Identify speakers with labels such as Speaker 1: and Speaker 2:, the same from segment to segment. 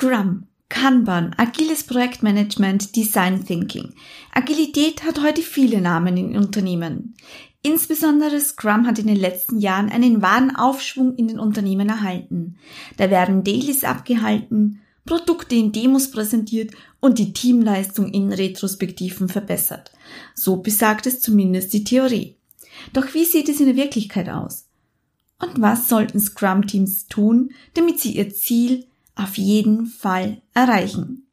Speaker 1: Scrum, Kanban, agiles Projektmanagement, Design Thinking. Agilität hat heute viele Namen in Unternehmen. Insbesondere Scrum hat in den letzten Jahren einen wahren Aufschwung in den Unternehmen erhalten. Da werden Dailies abgehalten, Produkte in Demos präsentiert und die Teamleistung in Retrospektiven verbessert. So besagt es zumindest die Theorie. Doch wie sieht es in der Wirklichkeit aus? Und was sollten Scrum-Teams tun, damit sie ihr Ziel auf jeden Fall erreichen?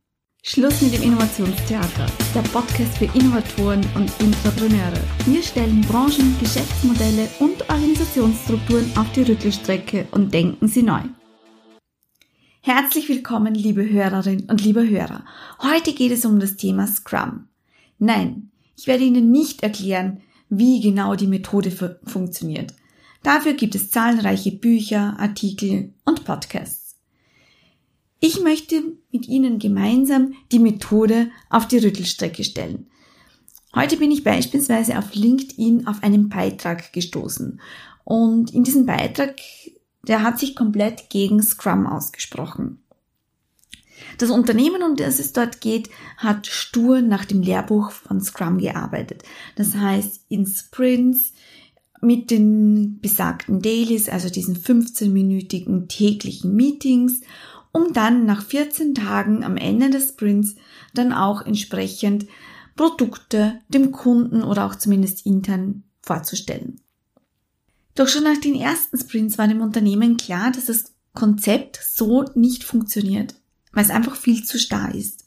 Speaker 1: Schluss mit dem Innovationstheater, der Podcast für Innovatoren und Entrepreneure. Wir stellen Branchen, Geschäftsmodelle und Organisationsstrukturen auf die Rüttelstrecke und denken sie neu. Herzlich willkommen, liebe Hörerinnen und liebe Hörer. Heute geht es um das Thema Scrum. Nein, ich werde Ihnen nicht erklären, wie genau die Methode funktioniert. Dafür gibt es zahlreiche Bücher, Artikel und Podcasts. Ich möchte mit Ihnen gemeinsam die Methode auf die Rüttelstrecke stellen. Heute bin ich beispielsweise auf LinkedIn auf einen Beitrag gestoßen. Und in diesem Beitrag, der hat sich komplett gegen Scrum ausgesprochen. Das Unternehmen, um das es dort geht, hat stur nach dem Lehrbuch von Scrum gearbeitet. Das heißt, in Sprints mit den besagten Dailies, also diesen 15-minütigen täglichen Meetings um dann nach 14 Tagen am Ende des Sprints dann auch entsprechend Produkte dem Kunden oder auch zumindest intern vorzustellen. Doch schon nach den ersten Sprints war dem Unternehmen klar, dass das Konzept so nicht funktioniert, weil es einfach viel zu starr ist.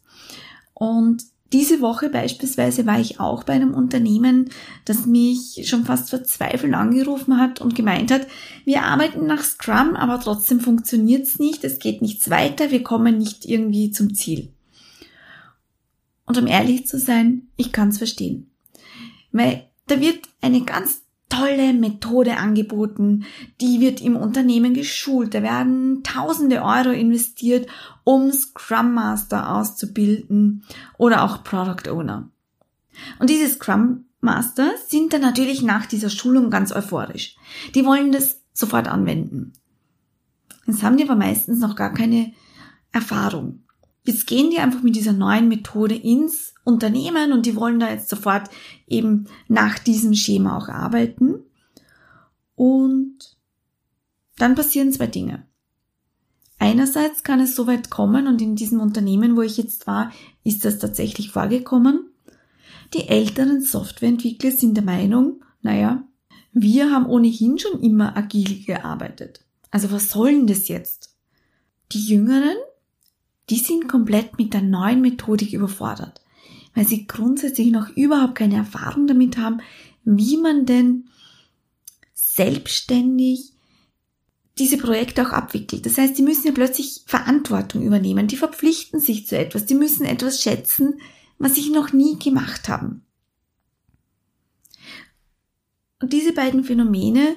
Speaker 1: Und diese Woche beispielsweise war ich auch bei einem Unternehmen, das mich schon fast verzweifelt angerufen hat und gemeint hat, wir arbeiten nach Scrum, aber trotzdem funktioniert es nicht, es geht nichts weiter, wir kommen nicht irgendwie zum Ziel. Und um ehrlich zu sein, ich kann es verstehen. Weil da wird eine ganz tolle Methode angeboten, die wird im Unternehmen geschult, da werden tausende Euro investiert, um Scrum Master auszubilden oder auch Product Owner. Und diese Scrum Master sind dann natürlich nach dieser Schulung ganz euphorisch. Die wollen das sofort anwenden. Jetzt haben die aber meistens noch gar keine Erfahrung. Jetzt gehen die einfach mit dieser neuen Methode ins Unternehmen und die wollen da jetzt sofort eben nach diesem Schema auch arbeiten. Und dann passieren zwei Dinge. Einerseits kann es so weit kommen und in diesem Unternehmen, wo ich jetzt war, ist das tatsächlich vorgekommen. Die älteren Softwareentwickler sind der Meinung, naja, wir haben ohnehin schon immer agil gearbeitet. Also was soll denn das jetzt? Die Jüngeren, die sind komplett mit der neuen Methodik überfordert, weil sie grundsätzlich noch überhaupt keine Erfahrung damit haben, wie man denn selbstständig diese Projekte auch abwickelt. Das heißt, die müssen ja plötzlich Verantwortung übernehmen, die verpflichten sich zu etwas, die müssen etwas schätzen, was sie noch nie gemacht haben. Und diese beiden Phänomene,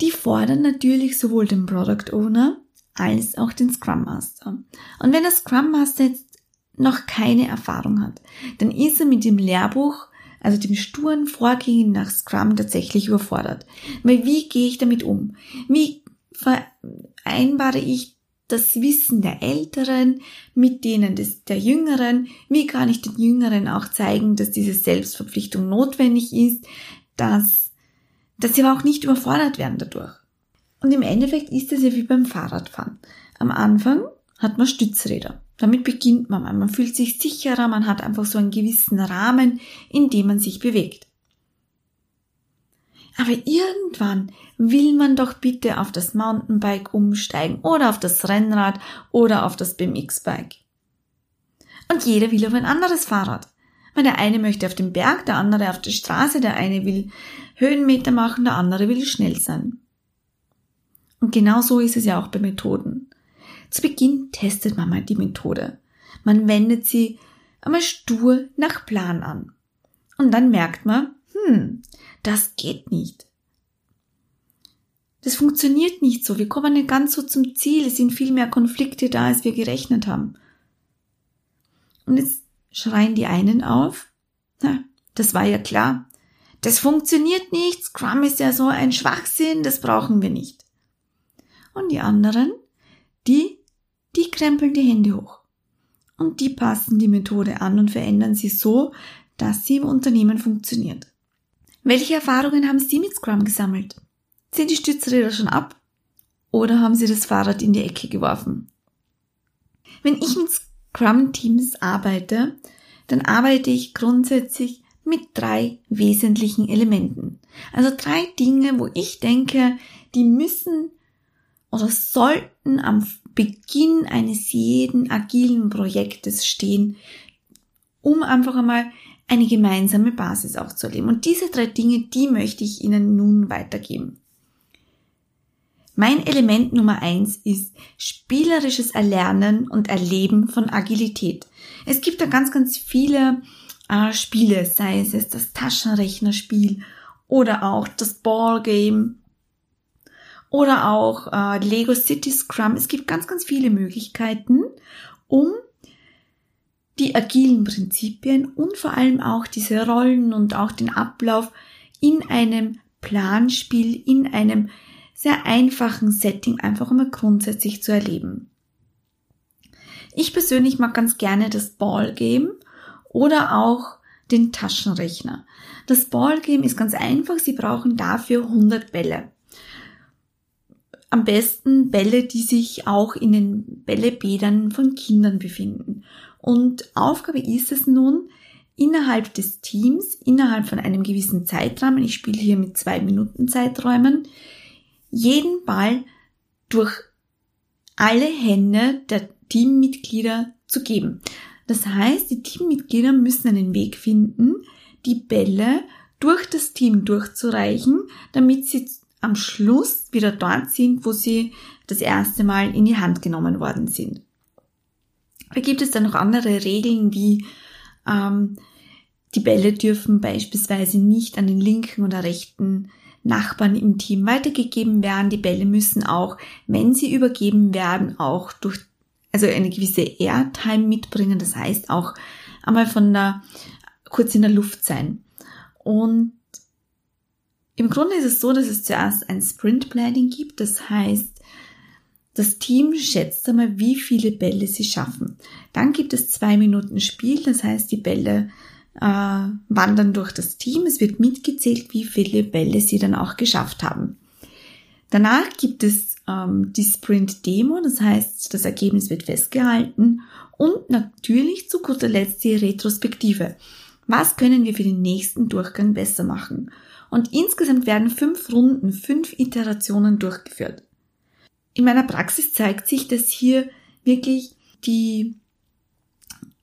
Speaker 1: die fordern natürlich sowohl den Product Owner als auch den Scrum Master. Und wenn der Scrum Master jetzt noch keine Erfahrung hat, dann ist er mit dem Lehrbuch, also dem sturen Vorgehen nach Scrum tatsächlich überfordert. Weil wie gehe ich damit um? Wie vereinbare ich das Wissen der Älteren mit denen des, der Jüngeren? Wie kann ich den Jüngeren auch zeigen, dass diese Selbstverpflichtung notwendig ist, dass, dass sie aber auch nicht überfordert werden dadurch? Und im Endeffekt ist es ja wie beim Fahrradfahren. Am Anfang hat man Stützräder. Damit beginnt man. Man fühlt sich sicherer, man hat einfach so einen gewissen Rahmen, in dem man sich bewegt. Aber irgendwann will man doch bitte auf das Mountainbike umsteigen oder auf das Rennrad oder auf das BMX-Bike. Und jeder will auf ein anderes Fahrrad. Weil der eine möchte auf den Berg, der andere auf der Straße, der eine will Höhenmeter machen, der andere will schnell sein. Und genau so ist es ja auch bei Methoden. Zu Beginn testet man mal die Methode. Man wendet sie einmal stur nach Plan an. Und dann merkt man, hm, das geht nicht. Das funktioniert nicht so. Wir kommen nicht ganz so zum Ziel. Es sind viel mehr Konflikte da, als wir gerechnet haben. Und jetzt schreien die einen auf. Na, das war ja klar. Das funktioniert nicht. Scrum ist ja so ein Schwachsinn. Das brauchen wir nicht. Und die anderen, die die krempeln die Hände hoch. Und die passen die Methode an und verändern sie so, dass sie im Unternehmen funktioniert. Welche Erfahrungen haben Sie mit Scrum gesammelt? Sind die Stützräder schon ab? Oder haben Sie das Fahrrad in die Ecke geworfen? Wenn ich mit Scrum-Teams arbeite, dann arbeite ich grundsätzlich mit drei wesentlichen Elementen. Also drei Dinge, wo ich denke, die müssen oder sollten am Beginn eines jeden agilen Projektes stehen, um einfach einmal eine gemeinsame Basis auch zu erleben. Und diese drei Dinge, die möchte ich Ihnen nun weitergeben. Mein Element Nummer eins ist spielerisches Erlernen und Erleben von Agilität. Es gibt da ganz, ganz viele äh, Spiele, sei es das Taschenrechnerspiel oder auch das Ballgame oder auch äh, Lego City Scrum. Es gibt ganz, ganz viele Möglichkeiten, um die agilen Prinzipien und vor allem auch diese Rollen und auch den Ablauf in einem Planspiel, in einem sehr einfachen Setting einfach immer grundsätzlich zu erleben. Ich persönlich mag ganz gerne das Ballgame oder auch den Taschenrechner. Das Ballgame ist ganz einfach, Sie brauchen dafür 100 Bälle. Am besten Bälle, die sich auch in den Bällebädern von Kindern befinden. Und Aufgabe ist es nun, innerhalb des Teams, innerhalb von einem gewissen Zeitrahmen, ich spiele hier mit zwei Minuten Zeiträumen, jeden Ball durch alle Hände der Teammitglieder zu geben. Das heißt, die Teammitglieder müssen einen Weg finden, die Bälle durch das Team durchzureichen, damit sie am Schluss wieder dort sind, wo sie das erste Mal in die Hand genommen worden sind. Da gibt es dann noch andere Regeln, wie ähm, die Bälle dürfen beispielsweise nicht an den linken oder rechten Nachbarn im Team weitergegeben werden. Die Bälle müssen auch, wenn sie übergeben werden, auch durch, also eine gewisse Airtime mitbringen. Das heißt auch einmal von der, kurz in der Luft sein. Und im Grunde ist es so, dass es zuerst ein Sprint Planning gibt. Das heißt, das Team schätzt einmal, wie viele Bälle sie schaffen. Dann gibt es zwei Minuten Spiel. Das heißt, die Bälle äh, wandern durch das Team. Es wird mitgezählt, wie viele Bälle sie dann auch geschafft haben. Danach gibt es ähm, die Sprint-Demo, das heißt, das Ergebnis wird festgehalten und natürlich zu guter Letzt die Retrospektive. Was können wir für den nächsten Durchgang besser machen? Und insgesamt werden fünf Runden, fünf Iterationen durchgeführt. In meiner Praxis zeigt sich, dass hier wirklich die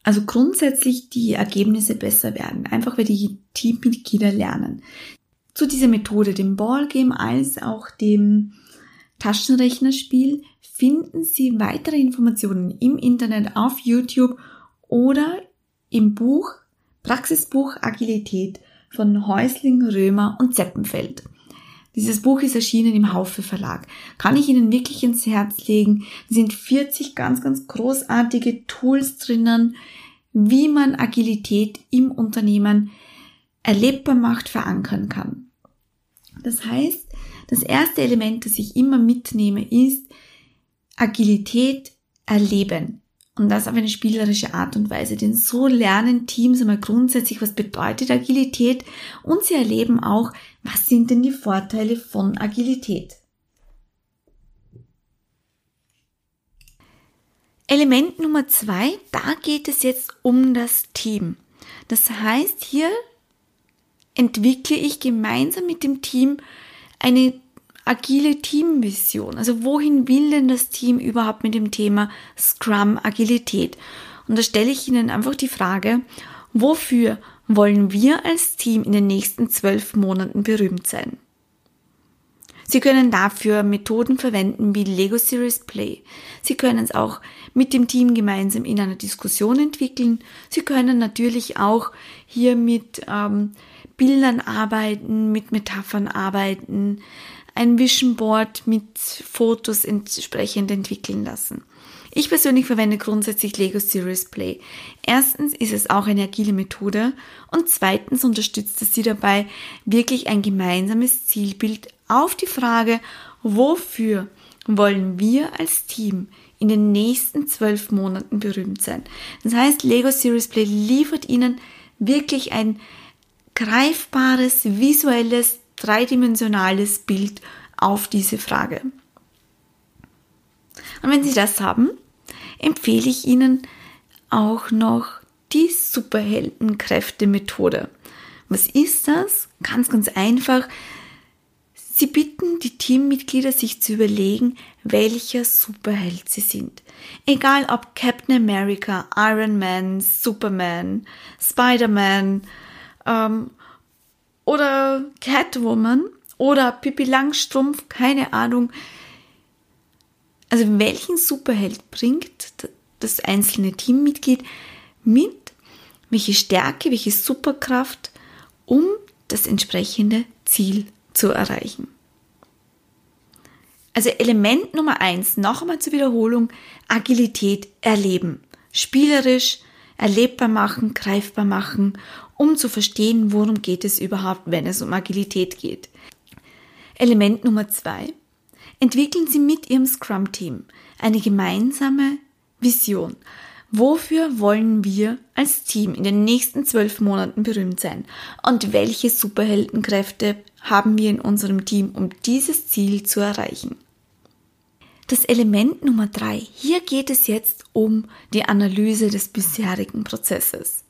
Speaker 1: also grundsätzlich die Ergebnisse besser werden, einfach weil die Teammitglieder lernen. Zu dieser Methode, dem Ballgame als auch dem Taschenrechnerspiel, finden Sie weitere Informationen im Internet auf YouTube oder im Buch Praxisbuch Agilität von Häusling, Römer und Zeppenfeld. Dieses Buch ist erschienen im Haufe Verlag. Kann ich Ihnen wirklich ins Herz legen. Es sind 40 ganz, ganz großartige Tools drinnen, wie man Agilität im Unternehmen erlebbar macht, verankern kann. Das heißt, das erste Element, das ich immer mitnehme, ist Agilität erleben. Und das auf eine spielerische Art und Weise. Denn so lernen Teams einmal grundsätzlich, was bedeutet Agilität und sie erleben auch, was sind denn die Vorteile von Agilität. Element Nummer zwei, da geht es jetzt um das Team. Das heißt, hier entwickle ich gemeinsam mit dem Team eine agile Teamvision. Also wohin will denn das Team überhaupt mit dem Thema Scrum Agilität? Und da stelle ich Ihnen einfach die Frage, wofür wollen wir als Team in den nächsten zwölf Monaten berühmt sein? Sie können dafür Methoden verwenden wie Lego Series Play. Sie können es auch mit dem Team gemeinsam in einer Diskussion entwickeln. Sie können natürlich auch hier mit ähm, Bildern arbeiten, mit Metaphern arbeiten ein Vision Board mit Fotos entsprechend entwickeln lassen. Ich persönlich verwende grundsätzlich Lego Series Play. Erstens ist es auch eine agile Methode und zweitens unterstützt es Sie dabei, wirklich ein gemeinsames Zielbild auf die Frage, wofür wollen wir als Team in den nächsten zwölf Monaten berühmt sein. Das heißt, Lego Series Play liefert Ihnen wirklich ein greifbares, visuelles, dreidimensionales Bild auf diese Frage. Und wenn Sie das haben, empfehle ich Ihnen auch noch die Superheldenkräfte-Methode. Was ist das? Ganz, ganz einfach. Sie bitten die Teammitglieder, sich zu überlegen, welcher Superheld sie sind. Egal ob Captain America, Iron Man, Superman, Spider-Man ähm, oder Catwoman oder Pippi Langstrumpf, keine Ahnung. Also welchen Superheld bringt das einzelne Teammitglied mit, welche Stärke, welche Superkraft, um das entsprechende Ziel zu erreichen. Also Element Nummer eins, noch einmal zur Wiederholung, Agilität erleben. Spielerisch, erlebbar machen, greifbar machen, um zu verstehen, worum geht es überhaupt, wenn es um Agilität geht. Element Nummer zwei, entwickeln Sie mit Ihrem Scrum-Team eine gemeinsame Vision. Wofür wollen wir als Team in den nächsten zwölf Monaten berühmt sein? Und welche Superheldenkräfte haben wir in unserem Team, um dieses Ziel zu erreichen? Das Element Nummer drei. Hier geht es jetzt um die Analyse des bisherigen Prozesses.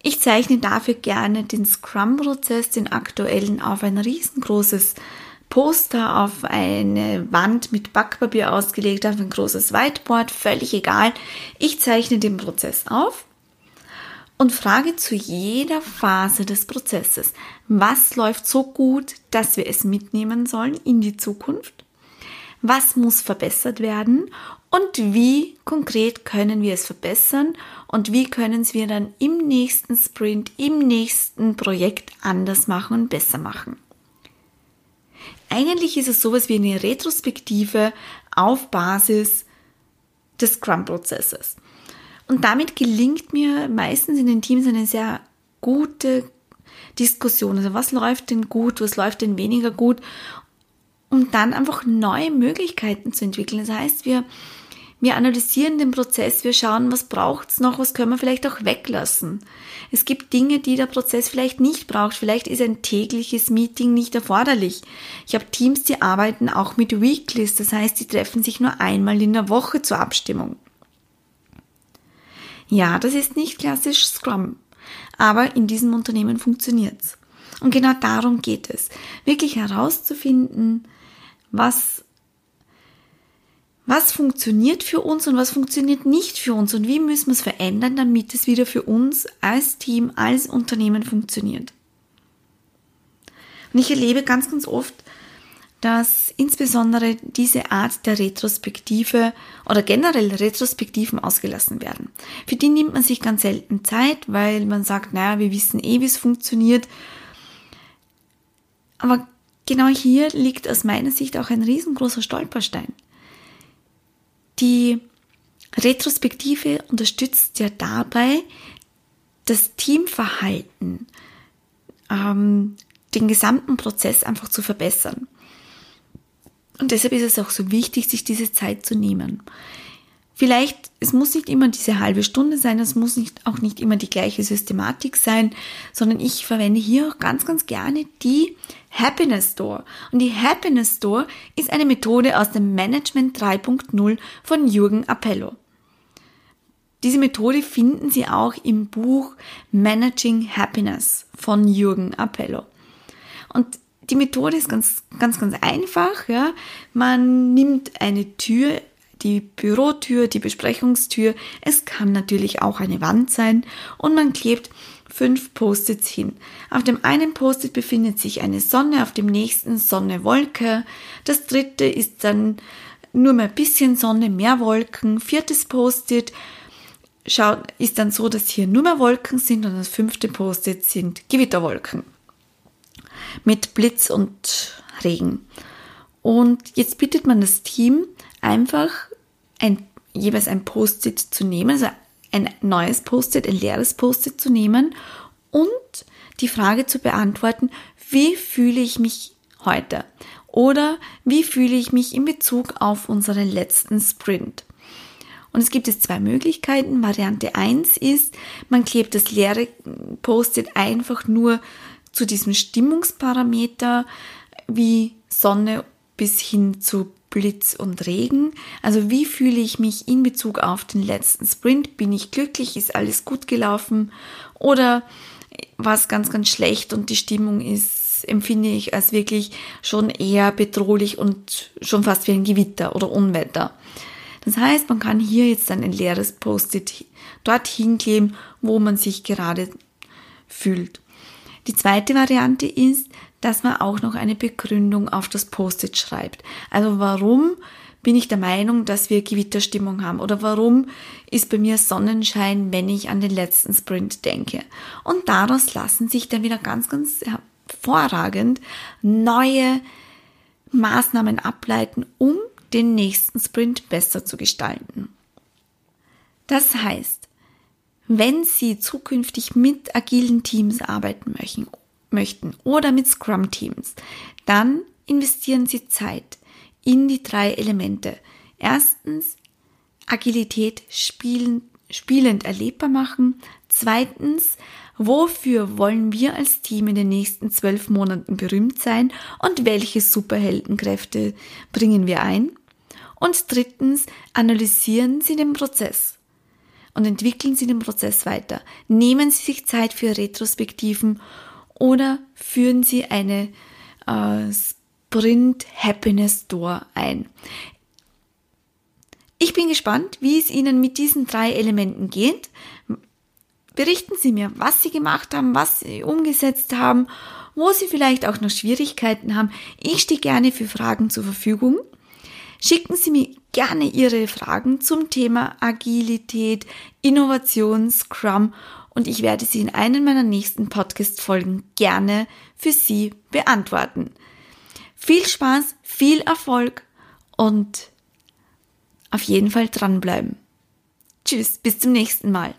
Speaker 1: Ich zeichne dafür gerne den Scrum-Prozess, den aktuellen, auf ein riesengroßes Poster auf eine Wand mit Backpapier ausgelegt, auf ein großes Whiteboard, völlig egal. Ich zeichne den Prozess auf und frage zu jeder Phase des Prozesses, was läuft so gut, dass wir es mitnehmen sollen in die Zukunft? Was muss verbessert werden? Und wie konkret können wir es verbessern? Und wie können wir dann im nächsten Sprint, im nächsten Projekt anders machen und besser machen? Eigentlich ist es sowas wie eine Retrospektive auf Basis des Scrum-Prozesses. Und damit gelingt mir meistens in den Teams eine sehr gute Diskussion. Also was läuft denn gut, was läuft denn weniger gut, um dann einfach neue Möglichkeiten zu entwickeln. Das heißt, wir wir analysieren den Prozess, wir schauen, was braucht's noch, was können wir vielleicht auch weglassen. Es gibt Dinge, die der Prozess vielleicht nicht braucht. Vielleicht ist ein tägliches Meeting nicht erforderlich. Ich habe Teams, die arbeiten auch mit Weeklies, das heißt, die treffen sich nur einmal in der Woche zur Abstimmung. Ja, das ist nicht klassisch Scrum, aber in diesem Unternehmen funktioniert's. Und genau darum geht es, wirklich herauszufinden, was was funktioniert für uns und was funktioniert nicht für uns und wie müssen wir es verändern, damit es wieder für uns als Team, als Unternehmen funktioniert. Und ich erlebe ganz, ganz oft, dass insbesondere diese Art der Retrospektive oder generell Retrospektiven ausgelassen werden. Für die nimmt man sich ganz selten Zeit, weil man sagt, naja, wir wissen eh, wie es funktioniert. Aber genau hier liegt aus meiner Sicht auch ein riesengroßer Stolperstein. Die Retrospektive unterstützt ja dabei, das Teamverhalten, ähm, den gesamten Prozess einfach zu verbessern. Und deshalb ist es auch so wichtig, sich diese Zeit zu nehmen. Vielleicht, es muss nicht immer diese halbe Stunde sein, es muss nicht, auch nicht immer die gleiche Systematik sein, sondern ich verwende hier auch ganz, ganz gerne die Happiness Store. Und die Happiness Store ist eine Methode aus dem Management 3.0 von Jürgen Appello. Diese Methode finden Sie auch im Buch Managing Happiness von Jürgen Appello. Und die Methode ist ganz, ganz, ganz einfach. Ja. Man nimmt eine Tür die Bürotür, die Besprechungstür. Es kann natürlich auch eine Wand sein und man klebt fünf Post-its hin. Auf dem einen Post-it befindet sich eine Sonne, auf dem nächsten Sonne, Wolke. Das dritte ist dann nur mehr ein bisschen Sonne, mehr Wolken. Viertes Post-it ist dann so, dass hier nur mehr Wolken sind und das fünfte Post-it sind Gewitterwolken mit Blitz und Regen. Und jetzt bittet man das Team, einfach ein, jeweils ein Post-it zu nehmen, also ein neues Post-it, ein leeres Post-it zu nehmen und die Frage zu beantworten, wie fühle ich mich heute? Oder wie fühle ich mich in Bezug auf unseren letzten Sprint? Und es gibt es zwei Möglichkeiten. Variante eins ist, man klebt das leere Post-it einfach nur zu diesem Stimmungsparameter wie Sonne bis hin zu Blitz und Regen. Also wie fühle ich mich in Bezug auf den letzten Sprint? Bin ich glücklich? Ist alles gut gelaufen? Oder war es ganz, ganz schlecht und die Stimmung ist, empfinde ich als wirklich schon eher bedrohlich und schon fast wie ein Gewitter oder Unwetter. Das heißt, man kann hier jetzt dann ein leeres Post-it dorthin kleben, wo man sich gerade fühlt. Die zweite Variante ist, dass man auch noch eine Begründung auf das Post-it schreibt. Also warum bin ich der Meinung, dass wir Gewitterstimmung haben oder warum ist bei mir Sonnenschein, wenn ich an den letzten Sprint denke. Und daraus lassen sich dann wieder ganz, ganz hervorragend neue Maßnahmen ableiten, um den nächsten Sprint besser zu gestalten. Das heißt, wenn Sie zukünftig mit agilen Teams arbeiten möchten möchten oder mit Scrum-Teams, dann investieren Sie Zeit in die drei Elemente. Erstens, Agilität spielen, spielend erlebbar machen. Zweitens, wofür wollen wir als Team in den nächsten zwölf Monaten berühmt sein und welche Superheldenkräfte bringen wir ein? Und drittens, analysieren Sie den Prozess und entwickeln Sie den Prozess weiter. Nehmen Sie sich Zeit für Retrospektiven oder führen Sie eine äh, Sprint Happiness Door ein. Ich bin gespannt, wie es Ihnen mit diesen drei Elementen geht. Berichten Sie mir, was Sie gemacht haben, was Sie umgesetzt haben, wo Sie vielleicht auch noch Schwierigkeiten haben. Ich stehe gerne für Fragen zur Verfügung. Schicken Sie mir gerne Ihre Fragen zum Thema Agilität, Innovation, Scrum und ich werde sie in einem meiner nächsten Podcast-Folgen gerne für Sie beantworten. Viel Spaß, viel Erfolg und auf jeden Fall dranbleiben. Tschüss, bis zum nächsten Mal.